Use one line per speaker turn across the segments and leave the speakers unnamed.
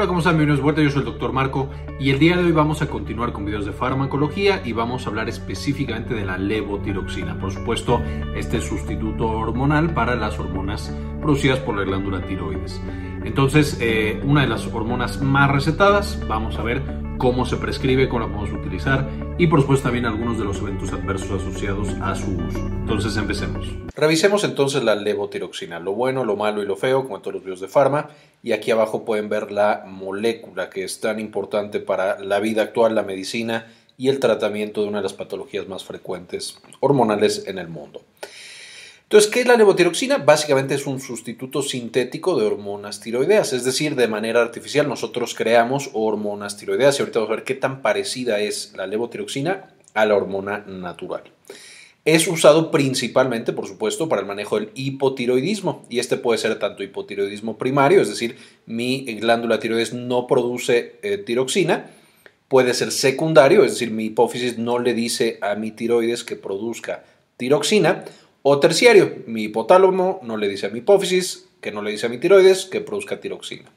Hola, ¿cómo están? Bienvenidos vuelta, yo soy el doctor Marco y el día de hoy vamos a continuar con videos de farmacología y vamos a hablar específicamente de la levotiroxina. Por supuesto, este sustituto hormonal para las hormonas producidas por la glándula tiroides. Entonces, eh, una de las hormonas más recetadas, vamos a ver cómo se prescribe, cómo la podemos utilizar y por supuesto también algunos de los eventos adversos asociados a su uso. Entonces empecemos. Revisemos entonces la levotiroxina, lo bueno, lo malo y lo feo, como en todos los videos de farma. Y aquí abajo pueden ver la molécula que es tan importante para la vida actual, la medicina y el tratamiento de una de las patologías más frecuentes hormonales en el mundo. Entonces, ¿qué es la levotiroxina? Básicamente es un sustituto sintético de hormonas tiroideas, es decir, de manera artificial nosotros creamos hormonas tiroideas. Y ahorita vamos a ver qué tan parecida es la levotiroxina a la hormona natural. Es usado principalmente, por supuesto, para el manejo del hipotiroidismo. Y este puede ser tanto hipotiroidismo primario, es decir, mi glándula tiroides no produce eh, tiroxina, puede ser secundario, es decir, mi hipófisis no le dice a mi tiroides que produzca tiroxina, o terciario, mi hipotálamo no le dice a mi hipófisis, que no le dice a mi tiroides, que produzca tiroxina.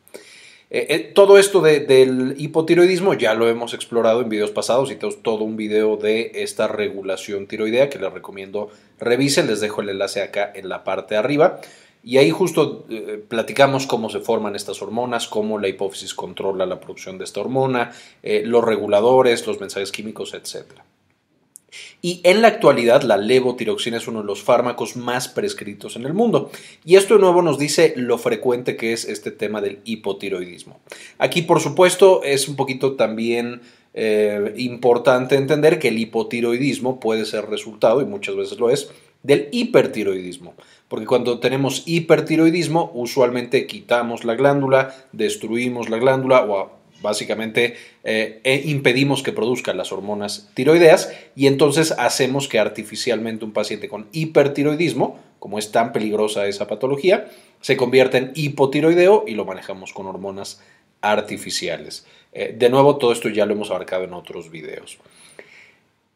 Eh, eh, todo esto del hipotiroidismo ya lo hemos explorado en videos pasados y tenemos todo un video de esta regulación tiroidea que les recomiendo revisen, les dejo el enlace acá en la parte de arriba. Y ahí justo eh, platicamos cómo se forman estas hormonas, cómo la hipófisis controla la producción de esta hormona, los reguladores, los mensajes químicos, etcétera. Y en la actualidad la levotiroxina es uno de los fármacos más prescritos en el mundo. Y esto de nuevo nos dice lo frecuente que es este tema del hipotiroidismo. Aquí por supuesto es un poquito también eh, importante entender que el hipotiroidismo puede ser resultado, y muchas veces lo es, del hipertiroidismo. Porque cuando tenemos hipertiroidismo, usualmente quitamos la glándula, destruimos la glándula o Básicamente eh, e impedimos que produzcan las hormonas tiroideas y entonces hacemos que artificialmente un paciente con hipertiroidismo, como es tan peligrosa esa patología, se convierta en hipotiroideo y lo manejamos con hormonas artificiales. Eh, de nuevo, todo esto ya lo hemos abarcado en otros videos.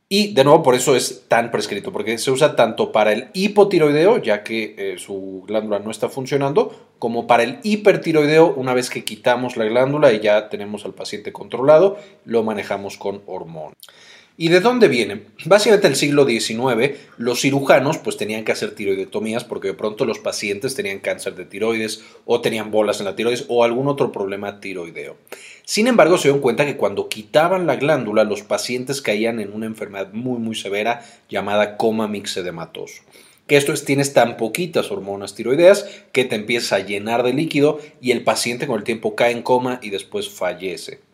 Y de nuevo, por eso es tan prescrito, porque se usa tanto para el hipotiroideo, ya que eh, su glándula no está funcionando, como para el hipertiroideo, una vez que quitamos la glándula y ya tenemos al paciente controlado, lo manejamos con hormona. ¿Y de dónde viene? Básicamente el siglo XIX los cirujanos pues tenían que hacer tiroidectomías porque de pronto los pacientes tenían cáncer de tiroides o tenían bolas en la tiroides o algún otro problema tiroideo. Sin embargo, se dieron cuenta que cuando quitaban la glándula los pacientes caían en una enfermedad muy muy severa llamada coma mixedematoso que esto es tienes tan poquitas hormonas tiroideas que te empieza a llenar de líquido y el paciente con el tiempo cae en coma y después fallece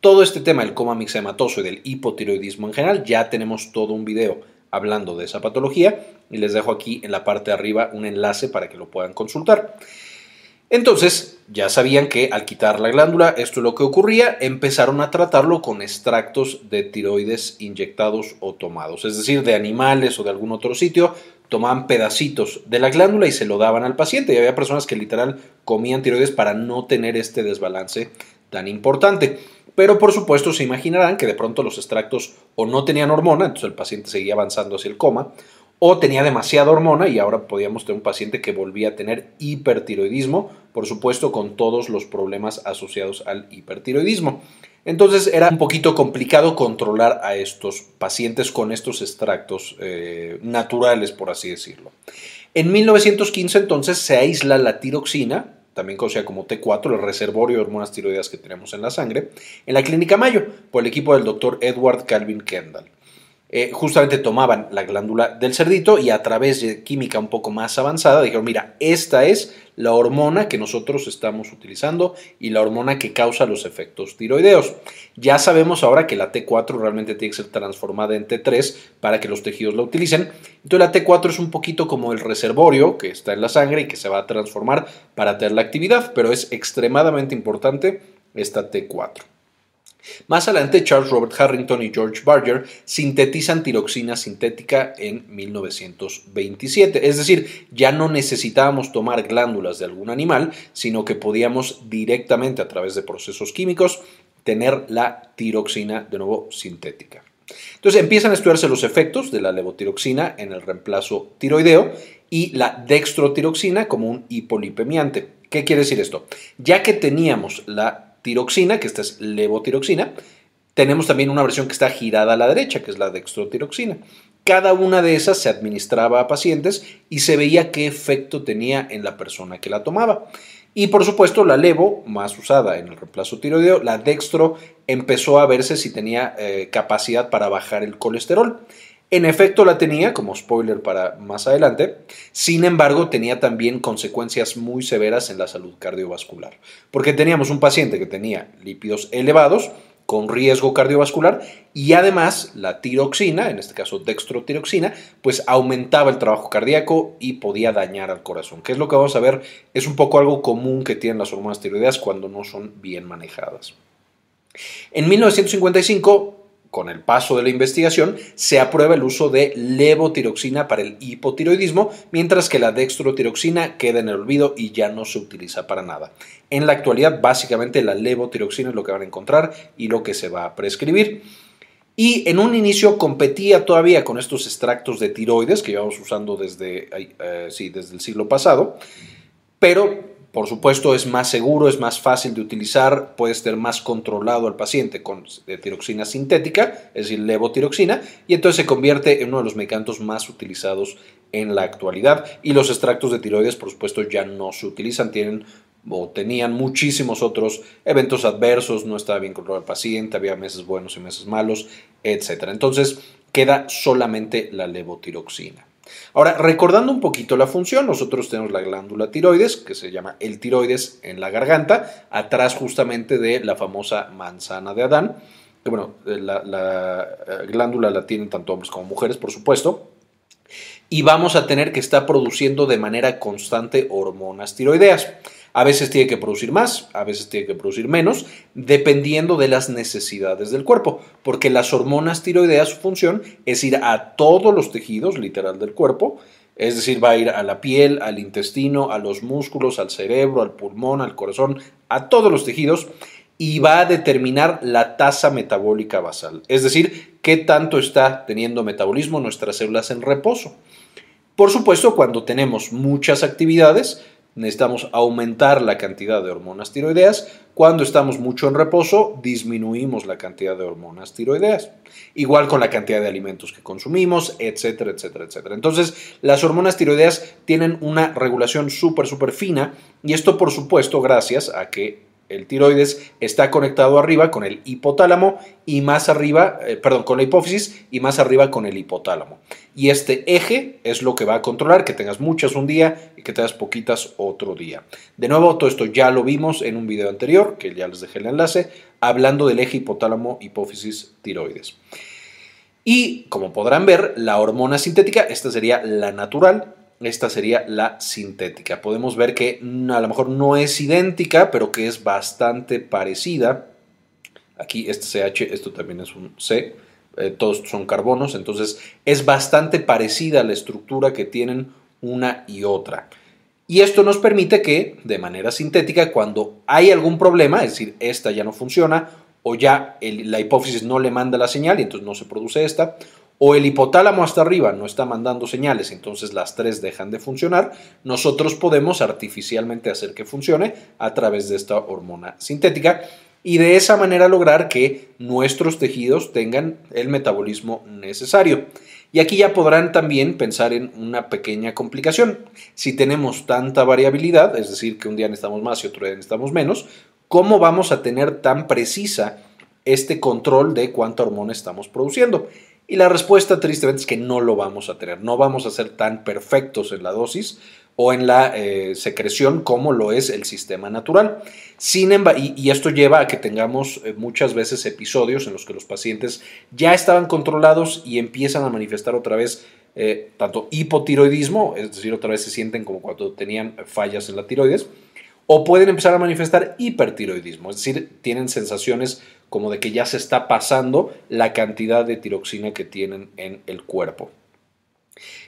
todo este tema del coma mixematoso y del hipotiroidismo en general, ya tenemos todo un video hablando de esa patología y les dejo aquí en la parte de arriba un enlace para que lo puedan consultar. Entonces, ya sabían que al quitar la glándula, esto es lo que ocurría, empezaron a tratarlo con extractos de tiroides inyectados o tomados, es decir, de animales o de algún otro sitio, tomaban pedacitos de la glándula y se lo daban al paciente. Y había personas que literal comían tiroides para no tener este desbalance tan importante. Pero por supuesto se imaginarán que de pronto los extractos o no tenían hormona, entonces el paciente seguía avanzando hacia el coma, o tenía demasiada hormona y ahora podíamos tener un paciente que volvía a tener hipertiroidismo, por supuesto con todos los problemas asociados al hipertiroidismo. Entonces era un poquito complicado controlar a estos pacientes con estos extractos eh, naturales, por así decirlo. En 1915 entonces se aísla la tiroxina, también conocida como T4, el reservorio de hormonas tiroideas que tenemos en la sangre, en la clínica Mayo, por el equipo del doctor Edward Calvin Kendall. Eh, justamente tomaban la glándula del cerdito y a través de química un poco más avanzada dijeron, mira, esta es la hormona que nosotros estamos utilizando y la hormona que causa los efectos tiroideos. Ya sabemos ahora que la T4 realmente tiene que ser transformada en T3 para que los tejidos la utilicen. Entonces la T4 es un poquito como el reservorio que está en la sangre y que se va a transformar para tener la actividad, pero es extremadamente importante esta T4. Más adelante, Charles Robert Harrington y George Barger sintetizan tiroxina sintética en 1927. Es decir, ya no necesitábamos tomar glándulas de algún animal, sino que podíamos directamente a través de procesos químicos tener la tiroxina de nuevo sintética. Entonces empiezan a estudiarse los efectos de la levotiroxina en el reemplazo tiroideo y la dextrotiroxina como un hipolipemiante. ¿Qué quiere decir esto? Ya que teníamos la tiroxina, que esta es levotiroxina. Tenemos también una versión que está girada a la derecha, que es la dextrotiroxina. Cada una de esas se administraba a pacientes y se veía qué efecto tenía en la persona que la tomaba. Y por supuesto, la levo, más usada en el reemplazo tiroideo, la dextro empezó a verse si tenía eh, capacidad para bajar el colesterol. En efecto la tenía, como spoiler para más adelante, sin embargo tenía también consecuencias muy severas en la salud cardiovascular, porque teníamos un paciente que tenía lípidos elevados, con riesgo cardiovascular y además la tiroxina, en este caso dextrotiroxina, pues aumentaba el trabajo cardíaco y podía dañar al corazón, que es lo que vamos a ver, es un poco algo común que tienen las hormonas tiroideas cuando no son bien manejadas. En 1955 con el paso de la investigación, se aprueba el uso de levotiroxina para el hipotiroidismo, mientras que la dextrotiroxina queda en el olvido y ya no se utiliza para nada. En la actualidad, básicamente la levotiroxina es lo que van a encontrar y lo que se va a prescribir. Y en un inicio competía todavía con estos extractos de tiroides que llevamos usando desde, eh, sí, desde el siglo pasado, pero por supuesto, es más seguro, es más fácil de utilizar, puede ser más controlado al paciente con tiroxina sintética, es decir, levotiroxina, y entonces se convierte en uno de los medicamentos más utilizados en la actualidad. Y los extractos de tiroides, por supuesto, ya no se utilizan, tienen o tenían muchísimos otros eventos adversos, no estaba bien controlado el paciente, había meses buenos y meses malos, etc. Entonces, queda solamente la levotiroxina. Ahora, recordando un poquito la función, nosotros tenemos la glándula tiroides, que se llama el tiroides en la garganta, atrás justamente de la famosa manzana de Adán. Que bueno, la, la eh, glándula la tienen tanto hombres como mujeres, por supuesto. Y vamos a tener que estar produciendo de manera constante hormonas tiroideas. A veces tiene que producir más, a veces tiene que producir menos, dependiendo de las necesidades del cuerpo, porque las hormonas tiroideas su función es ir a todos los tejidos, literal, del cuerpo, es decir, va a ir a la piel, al intestino, a los músculos, al cerebro, al pulmón, al corazón, a todos los tejidos y va a determinar la tasa metabólica basal, es decir, qué tanto está teniendo metabolismo nuestras células en reposo. Por supuesto, cuando tenemos muchas actividades, necesitamos aumentar la cantidad de hormonas tiroideas. Cuando estamos mucho en reposo, disminuimos la cantidad de hormonas tiroideas. Igual con la cantidad de alimentos que consumimos, etcétera, etcétera, etcétera. Entonces, las hormonas tiroideas tienen una regulación súper, súper fina y esto, por supuesto, gracias a que el tiroides está conectado arriba con el hipotálamo y más arriba, eh, perdón, con la hipófisis y más arriba con el hipotálamo. Y este eje es lo que va a controlar que tengas muchas un día y que tengas poquitas otro día. De nuevo, todo esto ya lo vimos en un video anterior, que ya les dejé el enlace, hablando del eje hipotálamo, hipófisis, tiroides. Y como podrán ver, la hormona sintética, esta sería la natural, esta sería la sintética. Podemos ver que a lo mejor no es idéntica, pero que es bastante parecida. Aquí este CH, esto también es un C, eh, todos son carbonos, entonces es bastante parecida la estructura que tienen una y otra. Y esto nos permite que, de manera sintética, cuando hay algún problema, es decir, esta ya no funciona, o ya la hipófisis no le manda la señal y entonces no se produce esta, o el hipotálamo hasta arriba no está mandando señales, entonces las tres dejan de funcionar, nosotros podemos artificialmente hacer que funcione a través de esta hormona sintética y de esa manera lograr que nuestros tejidos tengan el metabolismo necesario. Y aquí ya podrán también pensar en una pequeña complicación. Si tenemos tanta variabilidad, es decir, que un día necesitamos más y otro día necesitamos menos, ¿cómo vamos a tener tan precisa este control de cuánta hormona estamos produciendo? Y la respuesta tristemente es que no lo vamos a tener, no vamos a ser tan perfectos en la dosis o en la eh, secreción como lo es el sistema natural. Sin y, y, esto lleva a que tengamos eh, muchas veces episodios en los que los pacientes ya estaban controlados y empiezan a manifestar otra vez eh, tanto hipotiroidismo, es decir, otra vez se sienten como cuando tenían fallas en la tiroides, o pueden empezar a manifestar hipertiroidismo, es decir, tienen sensaciones como de que ya se está pasando la cantidad de tiroxina que tienen en el cuerpo.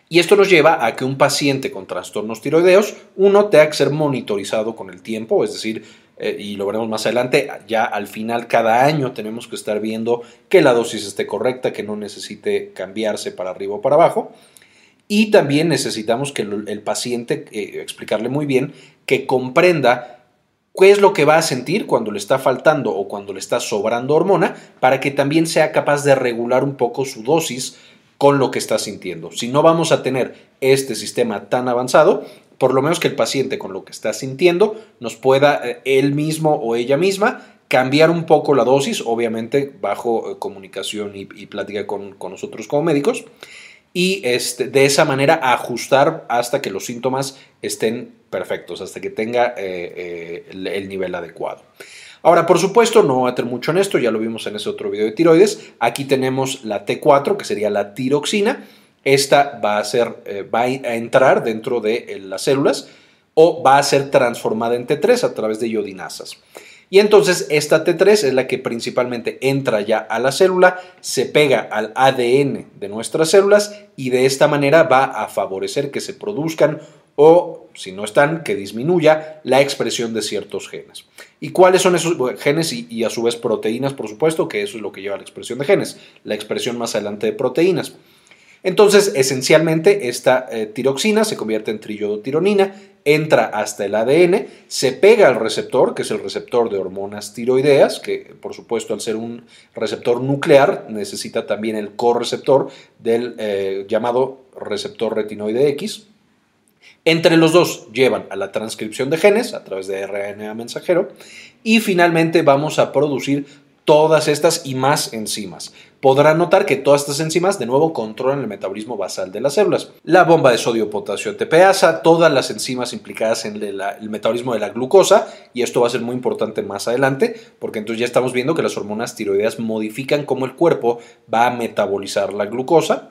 Y esto nos lleva a que un paciente con trastornos tiroideos, uno tenga que ser monitorizado con el tiempo, es decir, eh, y lo veremos más adelante, ya al final cada año tenemos que estar viendo que la dosis esté correcta, que no necesite cambiarse para arriba o para abajo. Y también necesitamos que el, paciente, eh, explicarle muy bien, que comprenda qué es lo que va a sentir cuando le está faltando o cuando le está sobrando hormona para que también sea capaz de regular un poco su dosis con lo que está sintiendo. Si no vamos a tener este sistema tan avanzado, por lo menos que el paciente con lo que está sintiendo nos pueda eh, él mismo o ella misma cambiar un poco la dosis, obviamente bajo eh, comunicación y, plática con, nosotros como médicos, y este, de esa manera ajustar hasta que los síntomas estén perfectos, hasta que tenga eh, el nivel adecuado. Ahora, por supuesto, no voy a tener mucho en esto, ya lo vimos en ese otro video de tiroides. Aquí tenemos la T4, que sería la tiroxina. Esta va a, ser, eh, va a entrar dentro de eh, las células o va a ser transformada en T3 a través de iodinasas. Y entonces esta T3 es la que principalmente entra ya a la célula, se pega al ADN de nuestras células y de esta manera va a favorecer que se produzcan o, si no están, que disminuya la expresión de ciertos genes. ¿Y cuáles son esos genes y, a su vez proteínas, por supuesto, que eso es lo que lleva a la expresión de genes, la expresión más adelante de proteínas? Entonces, esencialmente, esta eh, tiroxina se convierte en triiodotironina, entra hasta el ADN, se pega al receptor, que es el receptor de hormonas tiroideas, que por supuesto al ser un receptor nuclear necesita también el correceptor del eh, llamado receptor retinoide X, entre los dos llevan a la transcripción de genes a través de RNA mensajero. Y finalmente vamos a producir todas estas y más enzimas. Podrán notar que todas estas enzimas de nuevo controlan el metabolismo basal de las células. La bomba de sodio-potasio ATPasa, todas las enzimas implicadas en el, el metabolismo de la glucosa, y esto va a ser muy importante más adelante, porque entonces ya estamos viendo que las hormonas tiroideas modifican cómo el cuerpo va a metabolizar la glucosa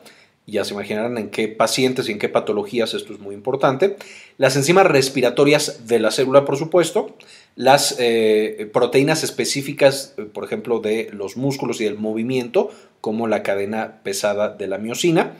ya se imaginarán en qué pacientes y en qué patologías esto es muy importante. Las enzimas respiratorias de la célula, por supuesto. Las eh, proteínas específicas, eh, por ejemplo, de los músculos y del movimiento, como la cadena pesada de la miocina.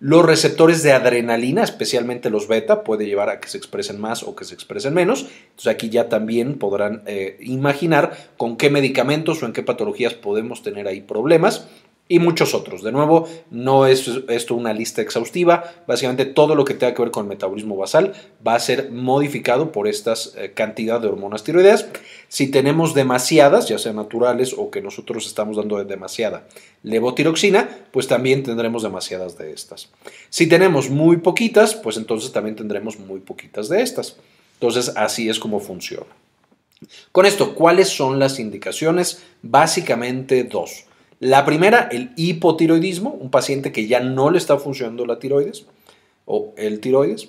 Los receptores de adrenalina, especialmente los beta, puede llevar a que se expresen más o que se expresen menos. Entonces aquí ya también podrán eh, imaginar con qué medicamentos o en qué patologías podemos tener ahí problemas y muchos otros. De nuevo, no es esto una lista exhaustiva. Básicamente todo lo que tenga que ver con el metabolismo basal va a ser modificado por esta eh, cantidad de hormonas tiroideas. Si tenemos demasiadas, ya sean naturales o que nosotros estamos dando demasiada levotiroxina, pues también tendremos demasiadas de estas. Si tenemos muy poquitas, pues entonces también tendremos muy poquitas de estas. Entonces así es como funciona. Con esto, ¿cuáles son las indicaciones? Básicamente dos. La primera, el hipotiroidismo, un paciente que ya no le está funcionando la tiroides o el tiroides.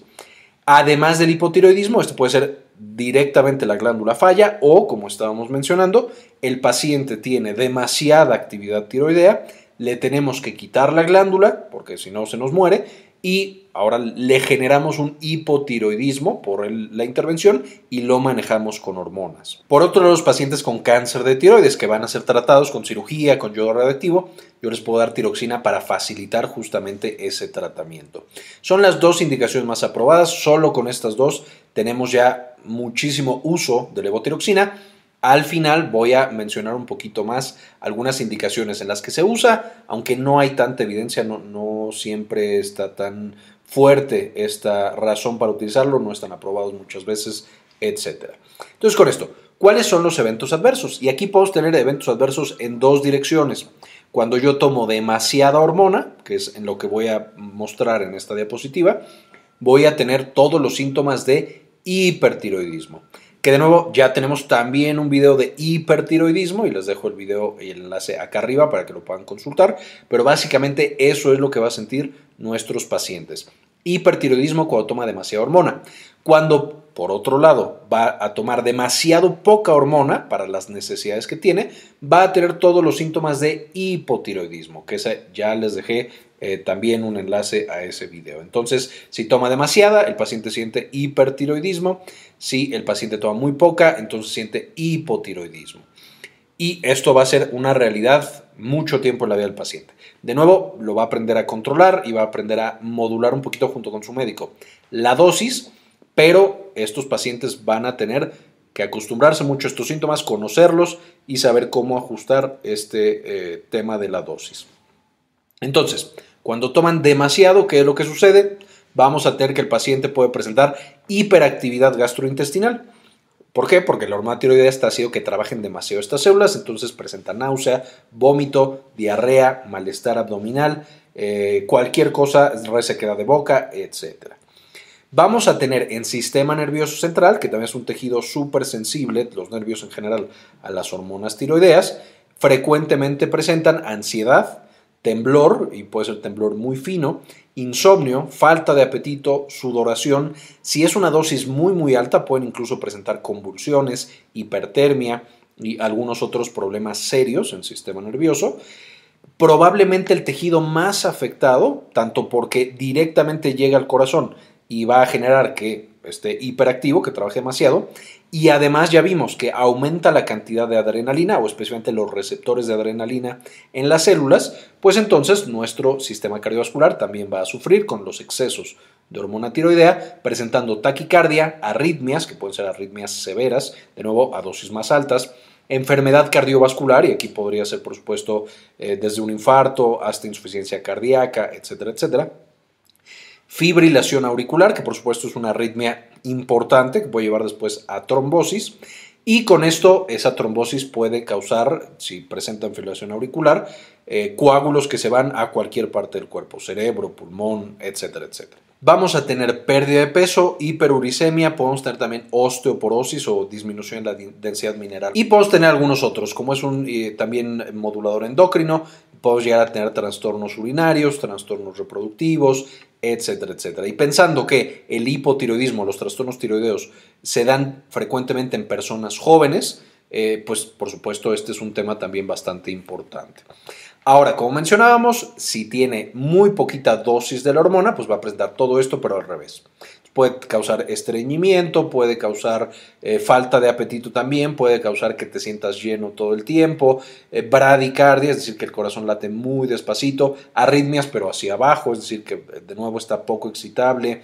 Además del hipotiroidismo, esto puede ser directamente la glándula falla o, como estábamos mencionando, el paciente tiene demasiada actividad tiroidea, le tenemos que quitar la glándula porque si no se nos muere y ahora le generamos un hipotiroidismo por la intervención y lo manejamos con hormonas. Por otro lado, los pacientes con cáncer de tiroides que van a ser tratados con cirugía, con yodo radioactivo, yo les puedo dar tiroxina para facilitar justamente ese tratamiento. Son las dos indicaciones más aprobadas, solo con estas dos tenemos ya muchísimo uso de levotiroxina al final voy a mencionar un poquito más algunas indicaciones en las que se usa, aunque no hay tanta evidencia, no, siempre está tan fuerte esta razón para utilizarlo, no están aprobados muchas veces, etc. Entonces con esto, ¿cuáles son los eventos adversos? Y aquí podemos tener eventos adversos en dos direcciones. Cuando yo tomo demasiada hormona, que es en lo que voy a mostrar en esta diapositiva, voy a tener todos los síntomas de hipertiroidismo que de nuevo ya tenemos también un video de hipertiroidismo y les dejo el video y el enlace acá arriba para que lo puedan consultar, pero básicamente eso es lo que va a sentir nuestros pacientes. Hipertiroidismo cuando toma demasiada hormona. Cuando, por otro lado, va a tomar demasiado poca hormona para las necesidades que tiene, va a tener todos los síntomas de hipotiroidismo, que ya les dejé eh, también un enlace a ese video. Entonces, si toma demasiada, el paciente siente hipertiroidismo. Si el paciente toma muy poca, entonces siente hipotiroidismo. Y esto va a ser una realidad mucho tiempo en la vida del paciente. De nuevo, lo va a aprender a controlar y va a aprender a modular un poquito junto con su médico la dosis, pero estos pacientes van a tener que acostumbrarse mucho a estos síntomas, conocerlos y saber cómo ajustar este eh, tema de la dosis. Entonces, cuando toman demasiado, ¿qué es lo que sucede? Vamos a tener que el paciente puede presentar hiperactividad gastrointestinal. ¿Por qué? Porque la hormona tiroidea está haciendo que trabajen demasiado estas células, entonces presenta náusea, vómito, diarrea, malestar abdominal, eh, cualquier cosa, resequedad de boca, etc. Vamos a tener en sistema nervioso central, que también es un tejido súper sensible, los nervios en general, a las hormonas tiroideas, frecuentemente presentan ansiedad, temblor, y puede ser temblor muy fino, insomnio, falta de apetito, sudoración. Si es una dosis muy muy alta pueden incluso presentar convulsiones, hipertermia y algunos otros problemas serios en el sistema nervioso. Probablemente el tejido más afectado, tanto porque directamente llega al corazón y va a generar que esté hiperactivo, que trabaje demasiado, y además ya vimos que aumenta la cantidad de adrenalina o especialmente los receptores de adrenalina en las células, pues entonces nuestro sistema cardiovascular también va a sufrir con los excesos de hormona tiroidea, presentando taquicardia, arritmias, que pueden ser arritmias severas, de nuevo a dosis más altas, enfermedad cardiovascular, y aquí podría ser por supuesto eh, desde un infarto hasta insuficiencia cardíaca, etcétera, etcétera fibrilación auricular, que por supuesto es una arritmia importante que puede llevar después a trombosis. Y con esto, esa trombosis puede causar, si presentan fibrilación auricular, eh, coágulos que se van a cualquier parte del cuerpo, cerebro, pulmón, etcétera, etcétera. Vamos a tener pérdida de peso, hiperuricemia, podemos tener también osteoporosis o disminución en la densidad mineral. Y podemos tener algunos otros, como es un eh, también modulador endocrino, podemos llegar a tener trastornos urinarios, trastornos reproductivos, etcétera, etcétera. Y pensando que el hipotiroidismo, los trastornos tiroideos, se dan frecuentemente en personas jóvenes, eh, pues por supuesto este es un tema también bastante importante. Ahora, como mencionábamos, si tiene muy poquita dosis de la hormona, pues va a presentar todo esto, pero al revés. Puede causar estreñimiento, puede causar eh, falta de apetito también, puede causar que te sientas lleno todo el tiempo, eh, bradicardia, es decir, que el corazón late muy despacito, arritmias pero hacia abajo, es decir, que eh, de nuevo está poco excitable,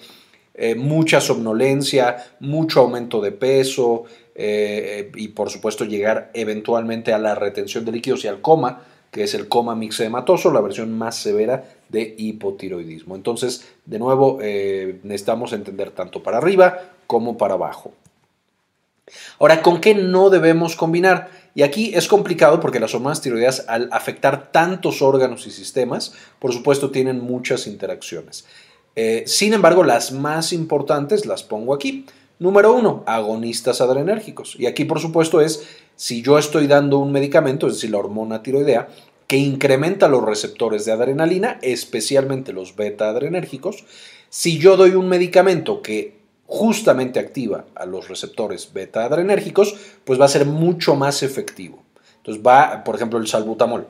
mucha somnolencia, mucho aumento de peso y por supuesto llegar eventualmente a la retención de líquidos y al coma, que es el coma mixedematoso, la versión más severa de hipotiroidismo. Entonces, de nuevo, eh, necesitamos entender tanto para arriba como para abajo. Ahora, ¿con qué no debemos combinar? Y aquí es complicado porque las hormonas tiroideas, al afectar tantos órganos y sistemas, por supuesto, tienen muchas interacciones. Eh, sin embargo, las más importantes las pongo aquí. Número uno, agonistas adrenérgicos. Y aquí, por supuesto, es si yo estoy dando un medicamento, es decir, la hormona tiroidea, que incrementa los receptores de adrenalina, especialmente los beta adrenérgicos. Si yo doy un medicamento que justamente activa a los receptores beta adrenérgicos, pues va a ser mucho más efectivo. Entonces va, por ejemplo, el salbutamol.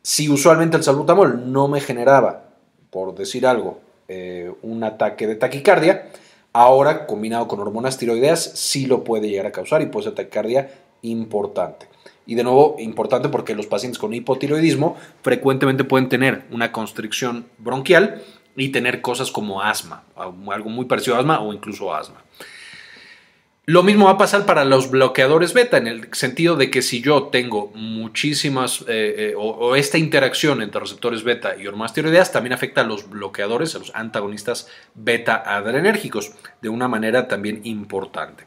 Si usualmente el salbutamol no me generaba, por decir algo, eh, un ataque de taquicardia, ahora combinado con hormonas tiroideas sí lo puede llegar a causar y puede ser taquicardia importante. Y de nuevo, importante porque los pacientes con hipotiroidismo frecuentemente pueden tener una constricción bronquial y tener cosas como asma, algo muy parecido a asma o incluso asma. Lo mismo va a pasar para los bloqueadores beta, en el sentido de que si yo tengo muchísimas eh, eh, o, esta interacción entre receptores beta y hormonas tiroideas, también afecta a los bloqueadores, a los antagonistas beta adrenérgicos, de una manera también importante.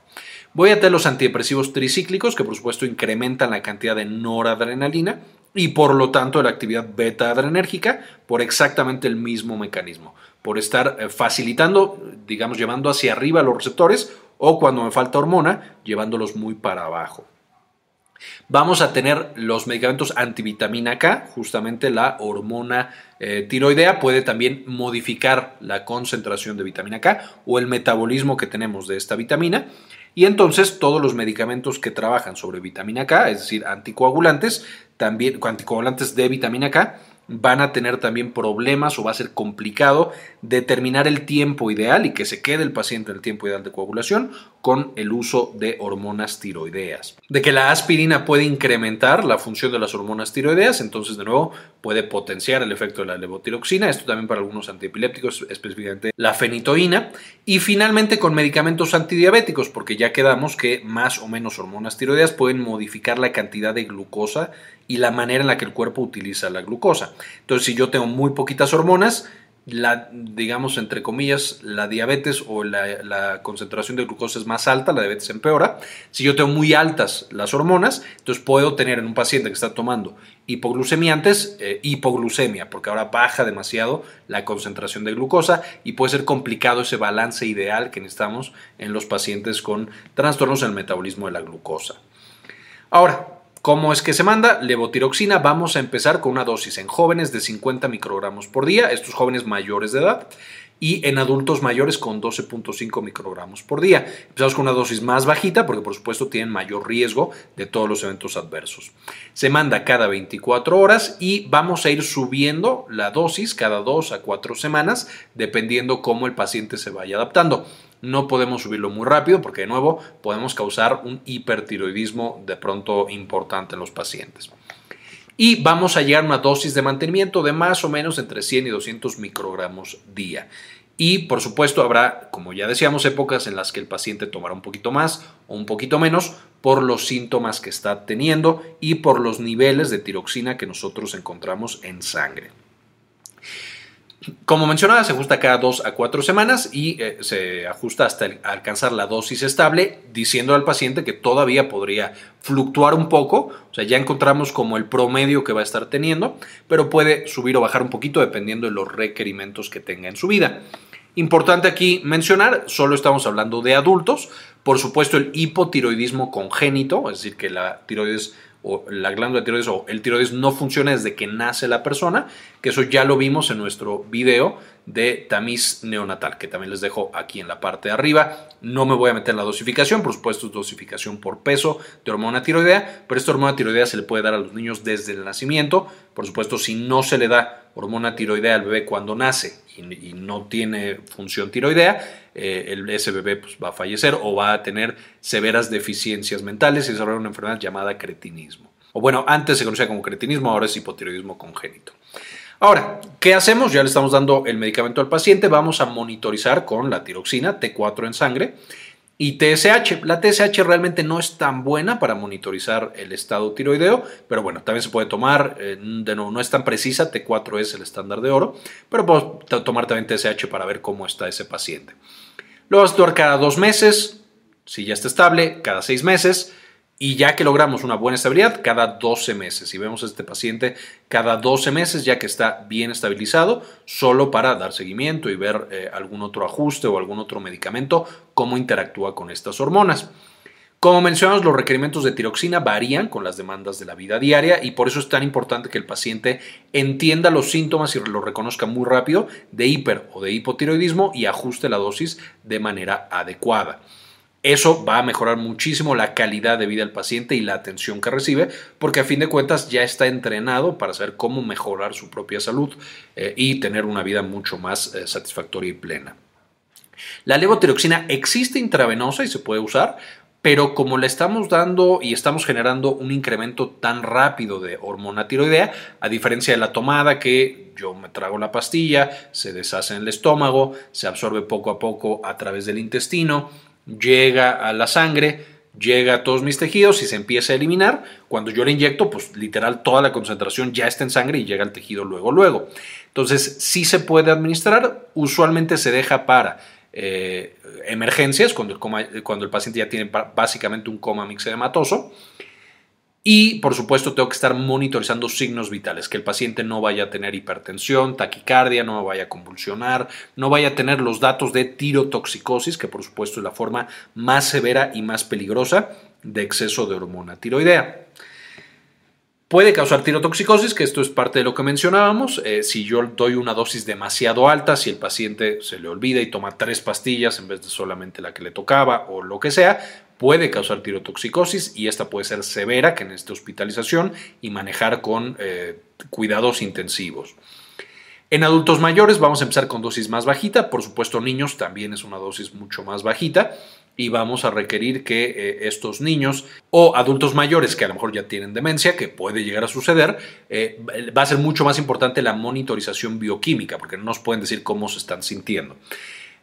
Voy a tener los antidepresivos tricíclicos, que por supuesto incrementan la cantidad de noradrenalina y por lo tanto la actividad beta adrenérgica por exactamente el mismo mecanismo, por estar eh, facilitando, digamos, llevando hacia arriba los receptores o cuando me falta hormona, llevándolos muy para abajo. Vamos a tener los medicamentos antivitamina K, justamente la hormona eh, tiroidea. Puede también modificar la concentración de vitamina K o el metabolismo que tenemos de esta vitamina y entonces todos los medicamentos que trabajan sobre vitamina K, es decir, anticoagulantes, también anticoagulantes de vitamina K, van a tener también problemas o va a ser complicado determinar el tiempo ideal y que se quede el paciente el tiempo ideal de coagulación con el uso de hormonas tiroideas. De que la aspirina puede incrementar la función de las hormonas tiroideas, entonces de nuevo puede potenciar el efecto de la levotiroxina, esto también para algunos antiepilépticos, específicamente la fenitoína, y finalmente con medicamentos antidiabéticos, porque ya quedamos que más o menos hormonas tiroideas pueden modificar la cantidad de glucosa y la manera en la que el cuerpo utiliza la glucosa. Entonces, si yo tengo muy poquitas hormonas, la, digamos, entre comillas, la diabetes o la, concentración de glucosa es más alta, la diabetes empeora. Si yo tengo muy altas las hormonas, entonces puedo tener en un paciente que está tomando hipoglucemia antes, eh, hipoglucemia, porque ahora baja demasiado la concentración de glucosa y puede ser complicado ese balance ideal que necesitamos en los pacientes con trastornos en el metabolismo de la glucosa. Ahora, ¿Cómo es que se manda? Levotiroxina, vamos a empezar con una dosis en jóvenes de 50 microgramos por día, estos jóvenes mayores de edad, y en adultos mayores con 12.5 microgramos por día. Empezamos con una dosis más bajita porque por supuesto tienen mayor riesgo de todos los eventos adversos. Se manda cada 24 horas y vamos a ir subiendo la dosis cada 2 a 4 semanas dependiendo cómo el paciente se vaya adaptando no podemos subirlo muy rápido porque de nuevo podemos causar un hipertiroidismo de pronto importante en los pacientes. Y vamos a llegar a una dosis de mantenimiento de más o menos entre 100 y 200 microgramos día. Y por supuesto habrá, como ya decíamos, épocas en las que el paciente tomará un poquito más o un poquito menos por los síntomas que está teniendo y por los niveles de tiroxina que nosotros encontramos en sangre. Como mencionaba, se ajusta cada dos a cuatro semanas y eh, se ajusta hasta alcanzar la dosis estable, diciendo al paciente que todavía podría fluctuar un poco, o sea, ya encontramos como el promedio que va a estar teniendo, pero puede subir o bajar un poquito dependiendo de los requerimientos que tenga en su vida. Importante aquí mencionar, solo estamos hablando de adultos, por supuesto el hipotiroidismo congénito, es decir, que la tiroides o la glándula tiroides o el tiroides no funciona desde que nace la persona, que eso ya lo vimos en nuestro video de tamiz neonatal, que también les dejo aquí en la parte de arriba. No me voy a meter en la dosificación, por supuesto es dosificación por peso de hormona tiroidea, pero esta hormona tiroidea se le puede dar a los niños desde el nacimiento. Por supuesto, si no se le da hormona tiroidea al bebé cuando nace y, no tiene función tiroidea, eh, el, ese bebé pues, va a fallecer o va a tener severas deficiencias mentales y desarrollar una enfermedad llamada cretinismo. O bueno, antes se conocía como cretinismo, ahora es hipotiroidismo congénito. Ahora, ¿qué hacemos? Ya le estamos dando el medicamento al paciente, vamos a monitorizar con la tiroxina T4 en sangre y TSH. La TSH realmente no es tan buena para monitorizar el estado tiroideo, pero bueno, también se puede tomar, eh, de nuevo, no es tan precisa, T4 es el estándar de oro, pero puedo tomar también TSH para ver cómo está ese paciente. Lo vas a tomar cada dos meses, si ya está estable, cada seis meses, y ya que logramos una buena estabilidad, cada 12 meses. Si vemos a este paciente cada 12 meses, ya que está bien estabilizado, solo para dar seguimiento y ver eh, algún otro ajuste o algún otro medicamento, cómo interactúa con estas hormonas. Como mencionamos, los requerimientos de tiroxina varían con las demandas de la vida diaria y por eso es tan importante que el paciente entienda los síntomas y los reconozca muy rápido de hiper o de hipotiroidismo y ajuste la dosis de manera adecuada. Eso va a mejorar muchísimo la calidad de vida del paciente y la atención que recibe, porque a fin de cuentas ya está entrenado para saber cómo mejorar su propia salud eh, y tener una vida mucho más eh, satisfactoria y plena. La levotiroxina existe intravenosa y se puede usar, pero como le estamos dando y estamos generando un incremento tan rápido de hormona tiroidea, a diferencia de la tomada que yo me trago la pastilla, se deshace en el estómago, se absorbe poco a poco a través del intestino, llega a la sangre, llega a todos mis tejidos y se empieza a eliminar. Cuando yo le inyecto, pues literal toda la concentración ya está en sangre y llega al tejido luego, luego. Entonces, sí se puede administrar, usualmente se deja para eh, emergencias, cuando el, cuando el paciente ya tiene básicamente un coma mixedematoso. Y por supuesto tengo que estar monitorizando signos vitales, que el paciente no vaya a tener hipertensión, taquicardia, no vaya a convulsionar, no vaya a tener los datos de tirotoxicosis, que por supuesto es la forma más severa y más peligrosa de exceso de hormona tiroidea. Puede causar tirotoxicosis, que esto es parte de lo que mencionábamos. Eh, si yo doy una dosis demasiado alta, si el paciente se le olvida y toma tres pastillas en vez de solamente la que le tocaba o lo que sea, puede causar tirotoxicosis y esta puede ser severa, que en esta hospitalización y manejar con eh, cuidados intensivos. En adultos mayores vamos a empezar con dosis más bajita, por supuesto niños también es una dosis mucho más bajita y vamos a requerir que eh, estos niños o adultos mayores que a lo mejor ya tienen demencia, que puede llegar a suceder, eh, va a ser mucho más importante la monitorización bioquímica porque no nos pueden decir cómo se están sintiendo.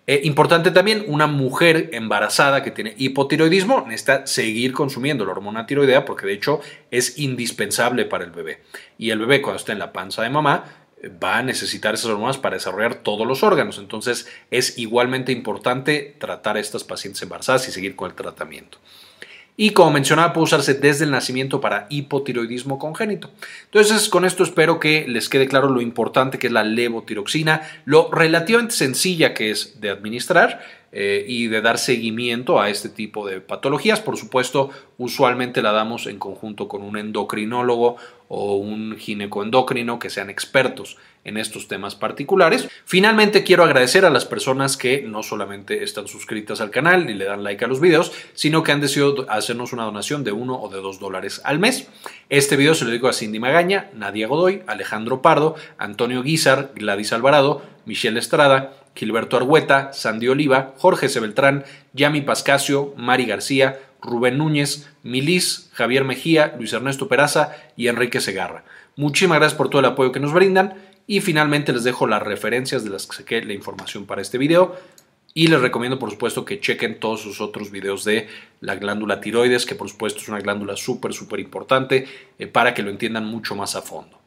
Eh, importante también, una mujer embarazada que tiene hipotiroidismo necesita seguir consumiendo la hormona tiroidea porque de hecho es indispensable para el bebé. Y el bebé cuando está en la panza de mamá va a necesitar esas hormonas para desarrollar todos los órganos. Entonces es igualmente importante tratar a estas pacientes embarazadas y seguir con el tratamiento. Y como mencionaba, puede usarse desde el nacimiento para hipotiroidismo congénito. Entonces, con esto espero que les quede claro lo importante que es la levotiroxina, lo relativamente sencilla que es de administrar eh, y de dar seguimiento a este tipo de patologías. Por supuesto, usualmente la damos en conjunto con un endocrinólogo o un ginecoendocrino que sean expertos en estos temas particulares. Finalmente, quiero agradecer a las personas que no solamente están suscritas al canal y le dan like a los videos, sino que han decidido hacernos una donación de uno o de dos dólares al mes. Este video se lo digo a Cindy Magaña, Nadia Godoy, Alejandro Pardo, Antonio Guizar, Gladys Alvarado, Michelle Estrada, Gilberto Argueta, Sandy Oliva, Jorge Sebeltrán, Yami Pascasio, Mari García, Rubén Núñez, Milis, Javier Mejía, Luis Ernesto Peraza y Enrique Segarra. Muchísimas gracias por todo el apoyo que nos brindan y finalmente les dejo las referencias de las que saqué la información para este video. Y les recomiendo, por supuesto, que chequen todos sus otros videos de la glándula tiroides, que por supuesto es una glándula súper, súper importante eh, para que lo entiendan mucho más a fondo.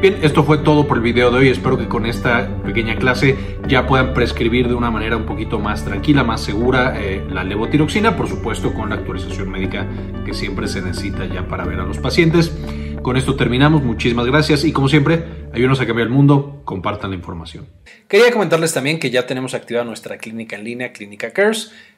Bien, esto fue todo por el video de hoy. Espero que con esta pequeña clase ya puedan prescribir de una manera un poquito más tranquila, más segura eh, la levotiroxina, por supuesto con la actualización médica que siempre se necesita ya para ver a los pacientes. Con esto terminamos. Muchísimas gracias y como siempre, ayúdenos a cambiar el mundo. Compartan la información. Quería comentarles también que ya tenemos activada nuestra clínica en línea, Clínica Cares.